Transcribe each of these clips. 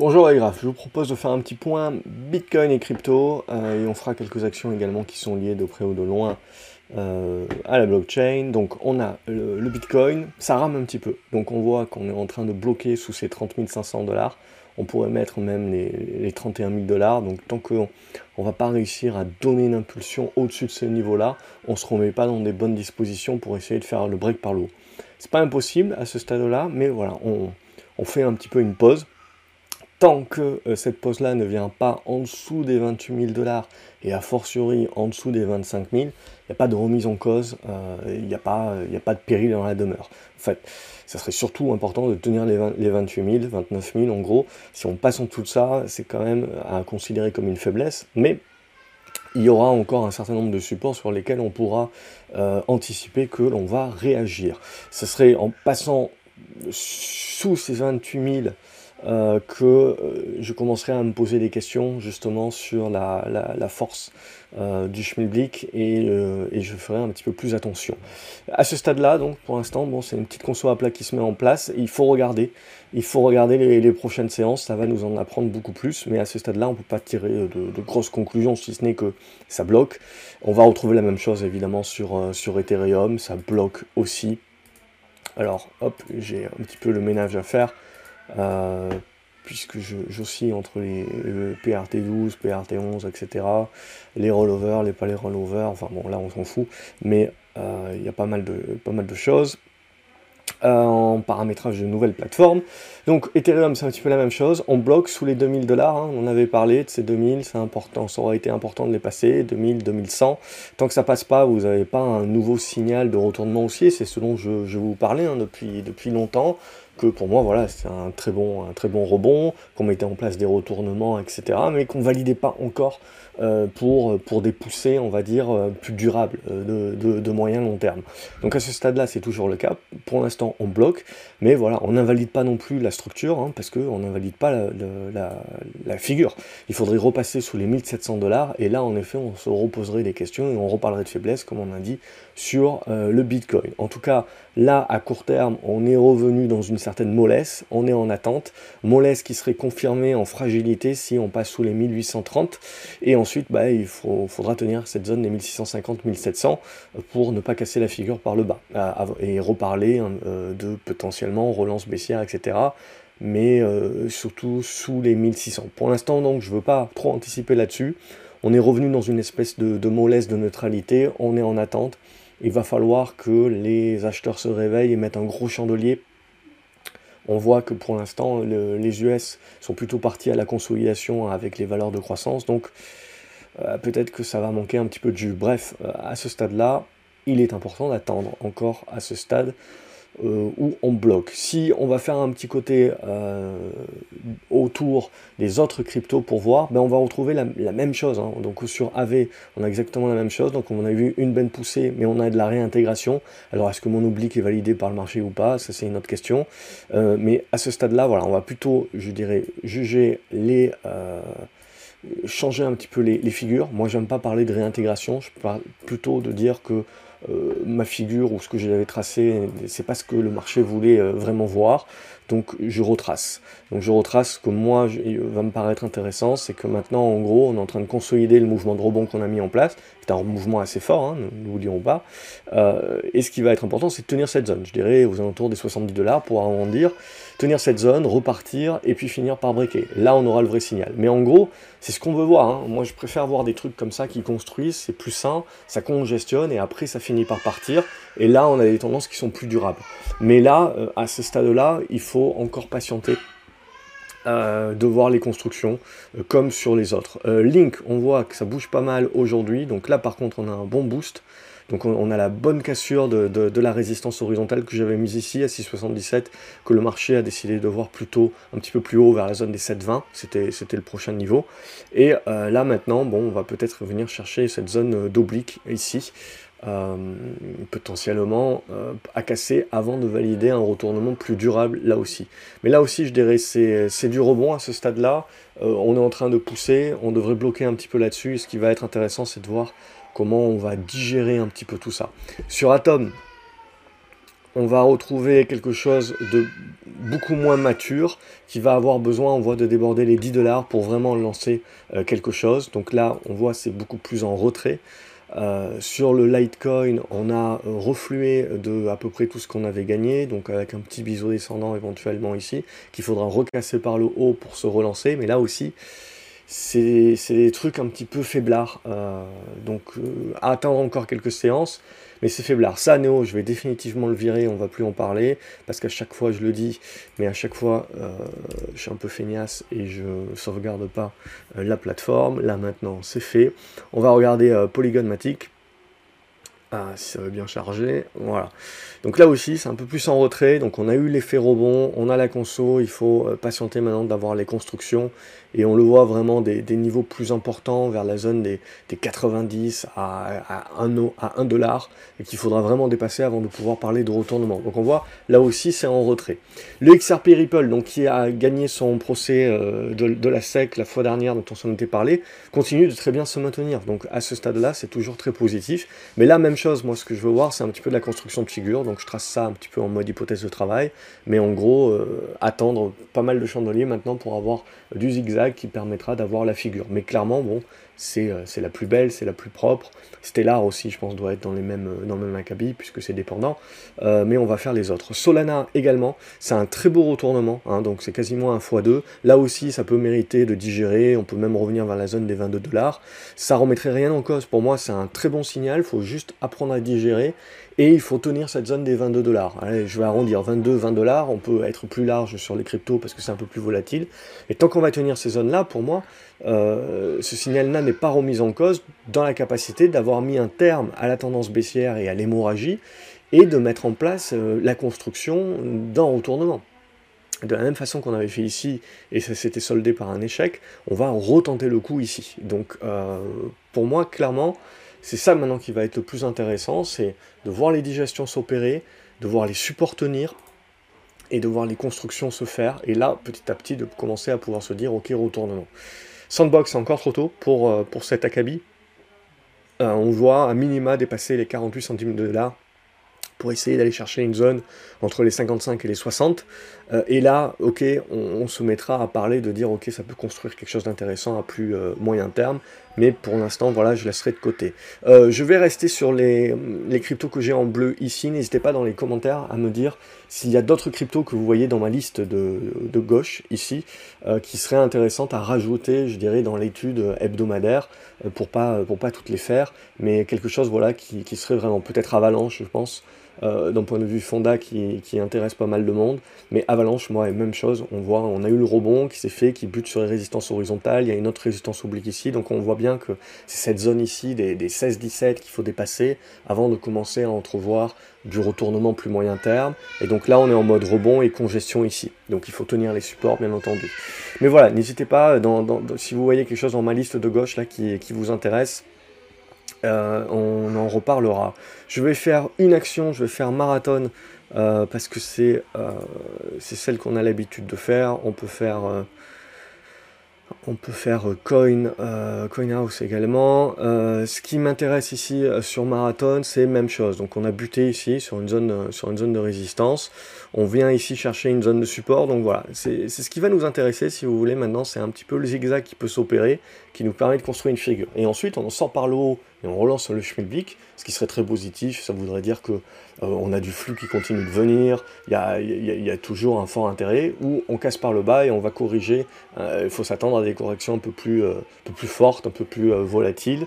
Bonjour les je vous propose de faire un petit point Bitcoin et crypto euh, et on fera quelques actions également qui sont liées de près ou de loin euh, à la blockchain. Donc on a le, Bitcoin, ça rame un petit peu. Donc on voit qu'on est en train de bloquer sous ces 30 500 dollars. On pourrait mettre même les, 31 000 dollars. Donc tant qu'on ne va pas réussir à donner une impulsion au-dessus de ce niveau-là, on ne se remet pas dans des bonnes dispositions pour essayer de faire le break par le haut. C'est pas impossible à ce stade-là, mais voilà, on fait un petit peu une pause tant que euh, cette pause-là ne vient pas en dessous des 28 000 dollars et a fortiori en dessous des 25 000, il n'y a pas de remise en cause, euh, il n'y a, pas, a pas de péril dans la demeure. En fait, ça serait surtout important de tenir les, les 28 000, 29 000 en gros. Si on passe en dessous de ça, c'est quand même à considérer comme une faiblesse, mais il y aura encore un certain nombre de supports sur lesquels on pourra euh, anticiper que l'on va réagir. Ce serait en passant sous ces 28 000 euh, que euh, je commencerai à me poser des questions justement sur la, force euh, du schmilblick et, et, je ferai un petit peu plus attention. À ce stade-là, donc pour l'instant, bon, c'est une petite console à plat qui se met en place. Il faut regarder, il faut regarder les, prochaines séances, ça va nous en apprendre beaucoup plus, mais à ce stade-là, on peut pas tirer de, grosses conclusions si ce n'est que ça bloque. On va retrouver la même chose évidemment sur, sur Ethereum, ça bloque aussi. Alors, hop, j'ai un petit peu le ménage à faire. Euh, puisque j'oscille entre les, PRT12, PRT11, etc., les rollovers, les pas les rollovers, enfin bon là on s'en fout, mais euh, il y a pas mal de, pas mal de choses. Euh, en paramétrage de nouvelles plateformes. Donc Ethereum c'est un petit peu la même chose, on bloque sous les 2000 dollars, hein. on avait parlé de ces 2000, c'est important, ça aurait été important de les passer, 2000, 2100, tant que ça passe pas, vous n'avez pas un nouveau signal de retournement haussier, c'est ce dont je, je vous parlais hein, depuis, depuis longtemps, que pour moi, voilà, c'est un très bon, un très bon rebond, qu'on mettait en place des retournements, etc., mais qu'on validait pas encore euh, pour, pour des poussées, on va dire, euh, plus durables, euh, de, de, moyen long terme. Donc à ce stade-là, c'est toujours le cas. Pour l'instant, on bloque, mais voilà, on n'invalide pas non plus la structure, hein, parce qu'on n'invalide pas la, la, figure. Il faudrait repasser sous les 1700 dollars, et là, en effet, on se reposerait des questions et on reparlerait de faiblesse, comme on a dit, sur le Bitcoin. En tout cas, là, à court terme, on est revenu dans une certaine mollesse, on est en attente, mollesse qui serait confirmée en fragilité si on passe sous les 1830, et ensuite bah, il faudra tenir cette zone des 1650-1700 pour ne pas casser la figure par le bas, et reparler hein, euh, de potentiellement relance baissière, etc mais euh, surtout sous les 1600. Pour l'instant, donc, je ne veux pas trop anticiper là-dessus. On est revenu dans une espèce de, de, mollesse de neutralité, on est en attente. Il va falloir que les acheteurs se réveillent et mettent un gros chandelier on voit que pour l'instant, les US sont plutôt partis à la consolidation avec les valeurs de croissance, donc euh, peut-être que ça va manquer un petit peu de jus. Bref, euh, à ce stade-là, il est important d'attendre encore à ce stade euh, où on bloque. Si on va faire un petit côté euh, autour des autres cryptos pour voir, ben on va retrouver la, même chose. Hein. Donc sur AV, on a exactement la même chose. Donc on a vu une benne poussée, mais on a de la réintégration. Alors est-ce que mon oblique est validé par le marché ou pas? Ça c'est une autre question. Euh, mais à ce stade-là, voilà, on va plutôt, je dirais, juger les changer un petit peu les, figures. Moi, j'aime pas parler de réintégration, je parle plutôt de dire que ma figure ou ce que j'avais tracé, c'est pas ce que le marché voulait euh, vraiment voir. Donc je retrace. Donc je retrace ce que moi va me paraître intéressant, c'est que maintenant en gros on est en train de consolider le mouvement de rebond qu'on a mis en place, c'est un mouvement assez fort, hein, ne vous dirons pas. Euh, et ce qui va être important, c'est de tenir cette zone. Je dirais aux alentours des 70 dollars pour arrondir, tenir cette zone, repartir et puis finir par breaker. Là on aura le vrai signal. Mais en gros, c'est ce qu'on veut voir. Hein. Moi je préfère voir des trucs comme ça qui construisent, c'est plus sain, ça congestionne et après ça finit par partir. Et là on a des tendances qui sont plus durables. Mais là, euh, à ce stade-là, il faut encore patienter euh, de voir les constructions euh, comme sur les autres. Euh, Link, on voit que ça bouge pas mal aujourd'hui, donc là par contre on a un bon boost. Donc on, a la bonne cassure de, la résistance horizontale que j'avais mise ici à 6,77, que le marché a décidé de voir plutôt un petit peu plus haut vers la zone des 7,20, c'était le prochain niveau. Et là maintenant, bon, on va peut-être venir chercher cette zone d'oblique ici, euh, potentiellement euh, à casser avant de valider un retournement plus durable là aussi. Mais là aussi, je dirais, c'est du rebond à ce stade-là. Euh, on est en train de pousser, on devrait bloquer un petit peu là-dessus. Ce qui va être intéressant, c'est de voir comment on va digérer un petit peu tout ça. Sur Atom, on va retrouver quelque chose de beaucoup moins mature, qui va avoir besoin, on voit, de déborder les 10 dollars pour vraiment lancer quelque chose. Donc là, on voit, c'est beaucoup plus en retrait. Euh, sur le Litecoin, on a reflué de à peu près tout ce qu'on avait gagné, donc avec un petit biseau descendant éventuellement ici, qu'il faudra recasser par le haut pour se relancer. Mais là aussi, c'est des trucs un petit peu faiblards. Euh, donc à attendre encore quelques séances mais c'est faiblard. Ça, Néo, je vais définitivement le virer, on va plus en parler, parce qu'à chaque fois, je le dis, mais à chaque fois, euh, je suis un peu feignasse et je sauvegarde pas euh, la plateforme. Là, maintenant, c'est fait. On va regarder euh, Polygon Matic. Ah, si ça veut bien charger, voilà. Donc là aussi, c'est un peu plus en retrait, donc on a eu l'effet rebond, on a la conso, il faut patienter maintenant d'avoir les constructions, et on le voit vraiment des, niveaux plus importants vers la zone des, 90 à, à, 1, à 1 dollar et qu'il faudra vraiment dépasser avant de pouvoir parler de retournement. Donc on voit là aussi c'est en retrait. Le XRP Ripple donc qui a gagné son procès euh, de, la SEC la fois dernière dont on s'en était parlé continue de très bien se maintenir. Donc à ce stade là c'est toujours très positif. Mais là même chose moi ce que je veux voir c'est un petit peu de la construction de figure donc je trace ça un petit peu en mode hypothèse de travail mais en gros euh, attendre pas mal de chandeliers maintenant pour avoir du zigzag qui permettra d'avoir la figure. Mais clairement, bon, c'est la plus belle, c'est la plus propre. Stellar aussi, je pense, doit être dans, les mêmes, dans le même acabit, puisque c'est dépendant. Euh, mais on va faire les autres. Solana également, c'est un très beau retournement, hein, donc c'est quasiment un x2. Là aussi, ça peut mériter de digérer, on peut même revenir vers la zone des 22 dollars. Ça remettrait rien en cause. Pour moi, c'est un très bon signal, il faut juste apprendre à digérer. Et il faut tenir cette zone des 22 dollars. Je vais arrondir 22, 20 dollars. On peut être plus large sur les cryptos parce que c'est un peu plus volatile. Et tant qu'on va tenir ces zones-là, pour moi, euh, ce signal-là n'est pas remis en cause dans la capacité d'avoir mis un terme à la tendance baissière et à l'hémorragie et de mettre en place euh, la construction d'un retournement. De la même façon qu'on avait fait ici et ça s'était soldé par un échec, on va retenter le coup ici. Donc euh, pour moi, clairement, c'est ça maintenant qui va être le plus intéressant, c'est de voir les digestions s'opérer, de voir les supports tenir, et de voir les constructions se faire, et là, petit à petit, de commencer à pouvoir se dire, ok, retournement. Sandbox, c'est encore trop tôt pour, euh, pour cet acabit. Euh, on voit à minima dépasser les 48 centimes de dollars pour essayer d'aller chercher une zone entre les 55 et les 60. Euh, et là, ok, on, se mettra à parler de dire, ok, ça peut construire quelque chose d'intéressant à plus euh, moyen terme, mais pour l'instant, voilà, je laisserai de côté. Euh, je vais rester sur les, cryptos que j'ai en bleu ici. N'hésitez pas dans les commentaires à me dire s'il y a d'autres cryptos que vous voyez dans ma liste de, gauche ici, qui seraient intéressantes à rajouter, je dirais, dans l'étude hebdomadaire, pour pas, pour pas toutes les faire, mais quelque chose, voilà, qui, serait vraiment peut-être avalanche, je pense, d'un point de vue Fonda qui, intéresse pas mal de monde. Mais Avalanche, moi, même chose. On voit, on a eu le rebond qui s'est fait, qui bute sur les résistances horizontales. Il y a une autre résistance oblique ici. Donc on voit bien que c'est cette zone ici des, 16-17 qu'il faut dépasser avant de commencer à entrevoir du retournement plus moyen terme. Et donc là, on est en mode rebond et congestion ici. Donc il faut tenir les supports, bien entendu. Mais voilà, n'hésitez pas, si vous voyez quelque chose dans ma liste de gauche là qui vous intéresse, euh, on en reparlera. Je vais faire une action, je vais faire marathon euh, parce que c'est euh, celle qu'on a l'habitude de faire. On peut faire on peut faire coin, coin house également. ce qui m'intéresse ici sur marathon, c'est même chose. Donc on a buté ici sur une zone sur une zone de résistance. On vient ici chercher une zone de support. Donc voilà, c'est ce qui va nous intéresser si vous voulez. Maintenant, c'est un petit peu le zigzag qui peut s'opérer, qui nous permet de construire une figure. Et ensuite, on sort par le haut et on relance le Schmilblick, ce qui serait très positif, ça voudrait dire que euh, on a du flux qui continue de venir, il y a, toujours un fort intérêt, ou on casse par le bas et on va corriger, euh, il faut s'attendre à des corrections un peu plus, euh, fortes, un peu plus volatiles,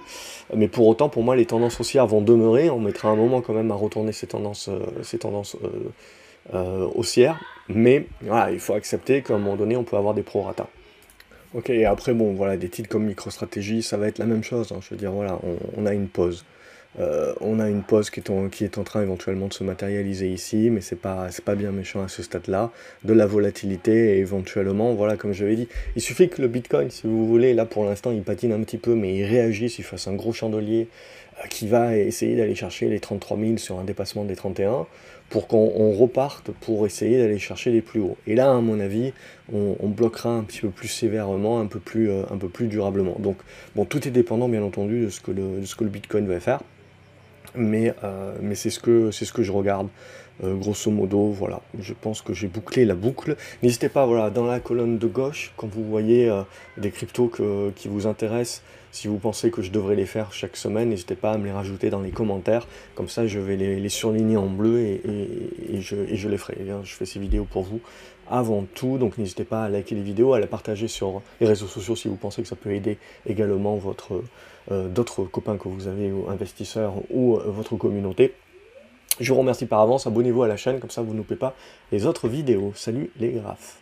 mais pour autant, pour moi, les tendances haussières vont demeurer, on mettra un moment quand même à retourner ces tendances haussières, mais voilà, il faut accepter qu'à un moment donné, on peut avoir des prorata. Ok, et après, bon, voilà, des titres comme MicroStratégie, ça va être la même chose. Hein. je veux dire, voilà, on, a une pause. Euh, on a une pause qui est, en, qui est en train éventuellement de se matérialiser ici, mais c'est pas, pas bien méchant à ce stade-là. De la volatilité et éventuellement, voilà, comme je l'avais dit, il suffit que le Bitcoin, si vous voulez, là pour l'instant il patine un petit peu, mais il réagisse, il fasse un gros chandelier euh, qui va essayer d'aller chercher les 33 000 sur un dépassement des 31 pour qu'on reparte pour essayer d'aller chercher les plus hauts. Et là, à mon avis, on, bloquera un petit peu plus sévèrement, un peu plus, euh, un peu plus durablement. Donc, bon, tout est dépendant, bien entendu, de ce que le Bitcoin va faire. Mais, euh, mais c'est ce, que, ce que je regarde Euh, grosso modo, voilà, je pense que j'ai bouclé la boucle. N'hésitez pas, voilà, dans la colonne de gauche, quand vous voyez euh, des cryptos qui vous intéressent, si vous pensez que je devrais les faire chaque semaine, n'hésitez pas à me les rajouter dans les commentaires. Comme ça, je vais les, surligner en bleu et, je, et, je, les ferai. Eh je fais ces vidéos pour vous avant tout, donc n'hésitez pas à liker les vidéos, à les partager sur les réseaux sociaux si vous pensez que ça peut aider également votre d'autres copains que vous avez, ou investisseurs, ou votre communauté. Je vous remercie par avance, abonnez-vous à la chaîne, comme ça vous ne loupez pas les autres vidéos. Salut les graphes